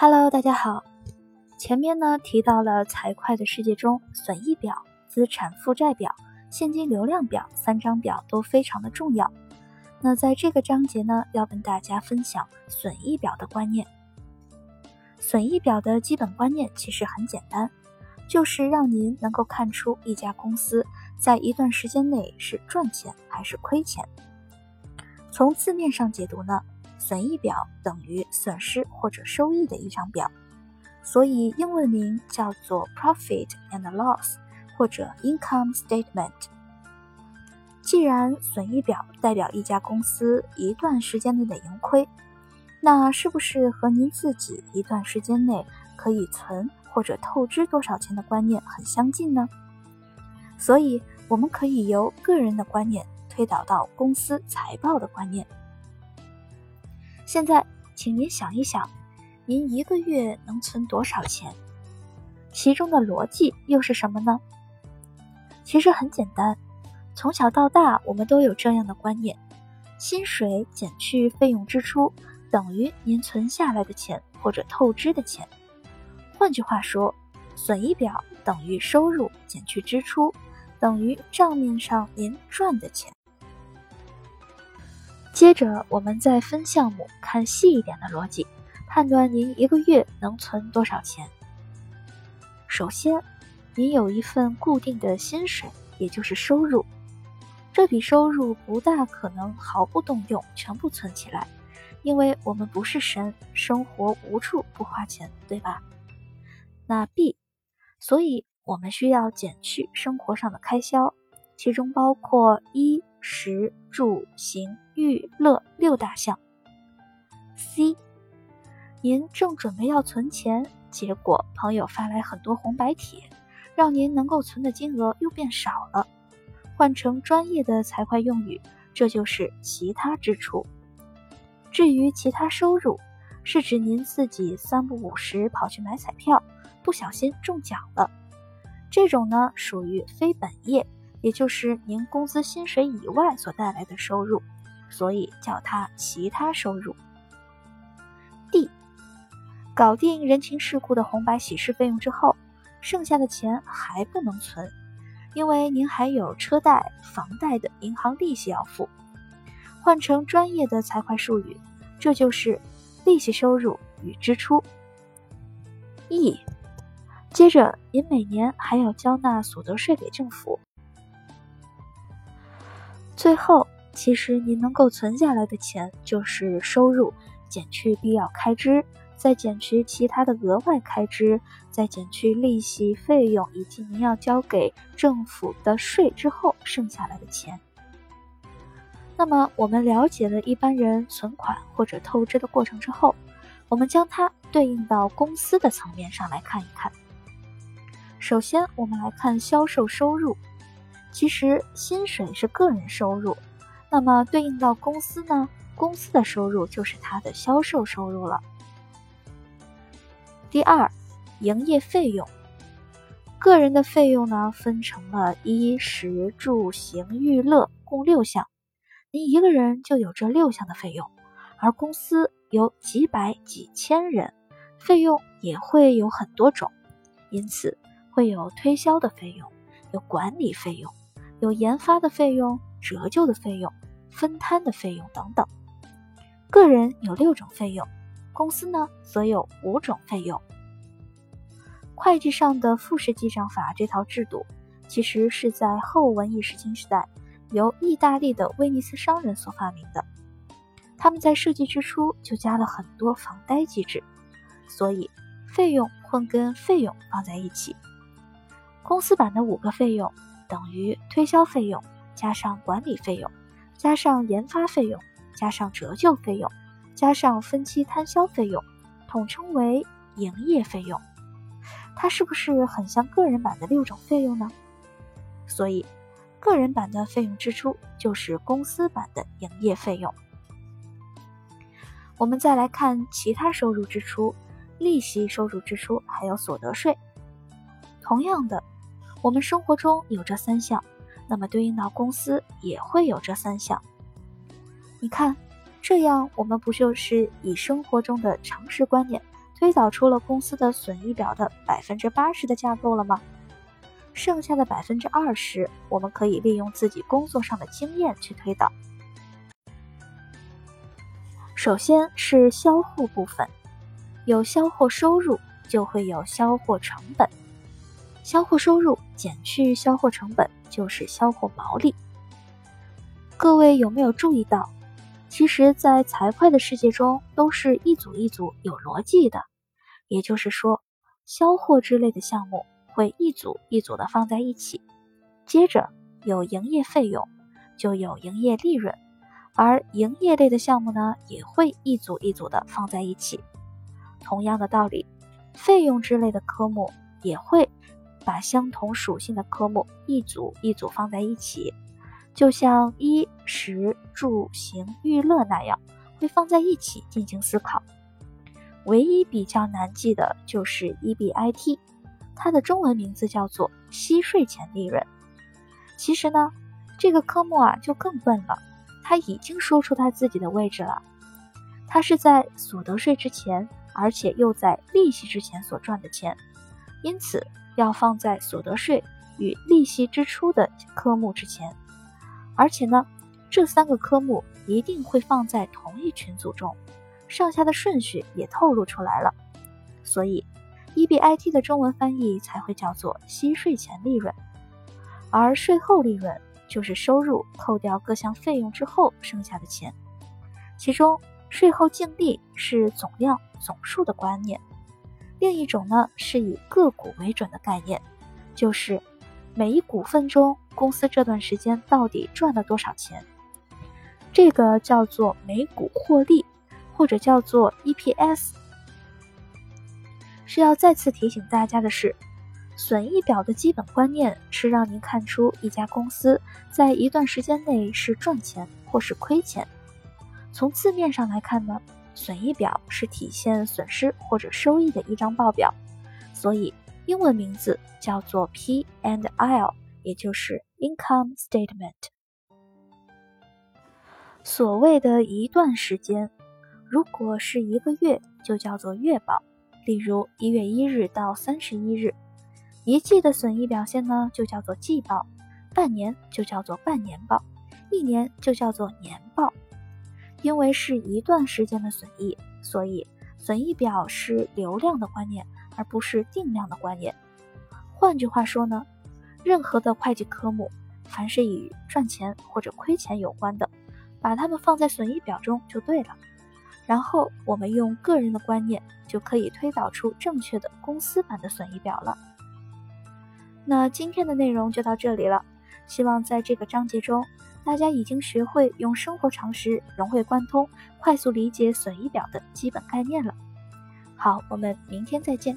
Hello，大家好。前面呢提到了财会的世界中，损益表、资产负债表、现金流量表三张表都非常的重要。那在这个章节呢，要跟大家分享损益表的观念。损益表的基本观念其实很简单，就是让您能够看出一家公司在一段时间内是赚钱还是亏钱。从字面上解读呢，损益表等于损失或者收益的一张表，所以英文名叫做 Profit and Loss 或者 Income Statement。既然损益表代表一家公司一段时间内的盈亏，那是不是和您自己一段时间内可以存或者透支多少钱的观念很相近呢？所以我们可以由个人的观念推导到公司财报的观念。现在，请您想一想，您一个月能存多少钱？其中的逻辑又是什么呢？其实很简单。从小到大，我们都有这样的观念：薪水减去费用支出等于您存下来的钱或者透支的钱。换句话说，损益表等于收入减去支出等于账面上您赚的钱。接着，我们再分项目看细一点的逻辑，判断您一个月能存多少钱。首先，您有一份固定的薪水，也就是收入。这笔收入不大可能毫不动用全部存起来，因为我们不是神，生活无处不花钱，对吧？那 B，所以我们需要减去生活上的开销，其中包括衣食住行娱乐六大项。C，您正准备要存钱，结果朋友发来很多红白帖，让您能够存的金额又变少了。换成专业的财会用语，这就是其他支出。至于其他收入，是指您自己三不五时跑去买彩票，不小心中奖了。这种呢属于非本业，也就是您工资薪水以外所带来的收入，所以叫它其他收入。D，搞定人情世故的红白喜事费用之后，剩下的钱还不能存。因为您还有车贷、房贷的银行利息要付，换成专业的财会术语，这就是利息收入与支出。E，接着您每年还要交纳所得税给政府。最后，其实您能够存下来的钱就是收入减去必要开支。再减去其他的额外开支，再减去利息费用以及您要交给政府的税之后剩下来的钱。那么，我们了解了一般人存款或者透支的过程之后，我们将它对应到公司的层面上来看一看。首先，我们来看销售收入。其实，薪水是个人收入，那么对应到公司呢？公司的收入就是它的销售收入了。第二，营业费用，个人的费用呢，分成了衣食住行娱乐，共六项。您一个人就有这六项的费用，而公司有几百几千人，费用也会有很多种，因此会有推销的费用，有管理费用，有研发的费用，折旧的费用，分摊的费用等等。个人有六种费用。公司呢，则有五种费用。会计上的复式记账法这套制度，其实是在后文艺复兴时代由意大利的威尼斯商人所发明的。他们在设计之初就加了很多房贷机制，所以费用混跟费用放在一起。公司版的五个费用等于推销费用加上管理费用加上研发费用加上折旧费用。加上分期摊销费用，统称为营业费用。它是不是很像个人版的六种费用呢？所以，个人版的费用支出就是公司版的营业费用。我们再来看其他收入支出、利息收入支出，还有所得税。同样的，我们生活中有这三项，那么对应到公司也会有这三项。你看。这样，我们不就是以生活中的常识观念推导出了公司的损益表的百分之八十的架构了吗？剩下的百分之二十，我们可以利用自己工作上的经验去推导。首先是销货部分，有销货收入就会有销货成本，销货收入减去销货成本就是销货毛利。各位有没有注意到？其实，在财会的世界中，都是一组一组有逻辑的。也就是说，销货之类的项目会一组一组的放在一起，接着有营业费用，就有营业利润，而营业类的项目呢，也会一组一组的放在一起。同样的道理，费用之类的科目也会把相同属性的科目一组一组放在一起。就像衣食住行娱乐那样，会放在一起进行思考。唯一比较难记的就是 EBIT，它的中文名字叫做息税前利润。其实呢，这个科目啊就更笨了，它已经说出它自己的位置了。它是在所得税之前，而且又在利息之前所赚的钱，因此要放在所得税与利息支出的科目之前。而且呢，这三个科目一定会放在同一群组中，上下的顺序也透露出来了，所以 EBIT 的中文翻译才会叫做息税前利润，而税后利润就是收入扣掉各项费用之后剩下的钱，其中税后净利是总量总数的观念，另一种呢是以个股为准的概念，就是每一股份中。公司这段时间到底赚了多少钱？这个叫做每股获利，或者叫做 EPS。是要再次提醒大家的是，损益表的基本观念是让您看出一家公司在一段时间内是赚钱或是亏钱。从字面上来看呢，损益表是体现损失或者收益的一张报表，所以英文名字叫做 P and L。也就是 income statement。所谓的一段时间，如果是一个月，就叫做月报，例如一月一日到三十一日；一季的损益表现呢，就叫做季报；半年就叫做半年报；一年就叫做年报。因为是一段时间的损益，所以损益表是流量的观念，而不是定量的观念。换句话说呢？任何的会计科目，凡是与赚钱或者亏钱有关的，把它们放在损益表中就对了。然后我们用个人的观念，就可以推导出正确的公司版的损益表了。那今天的内容就到这里了，希望在这个章节中，大家已经学会用生活常识融会贯通，快速理解损益表的基本概念了。好，我们明天再见。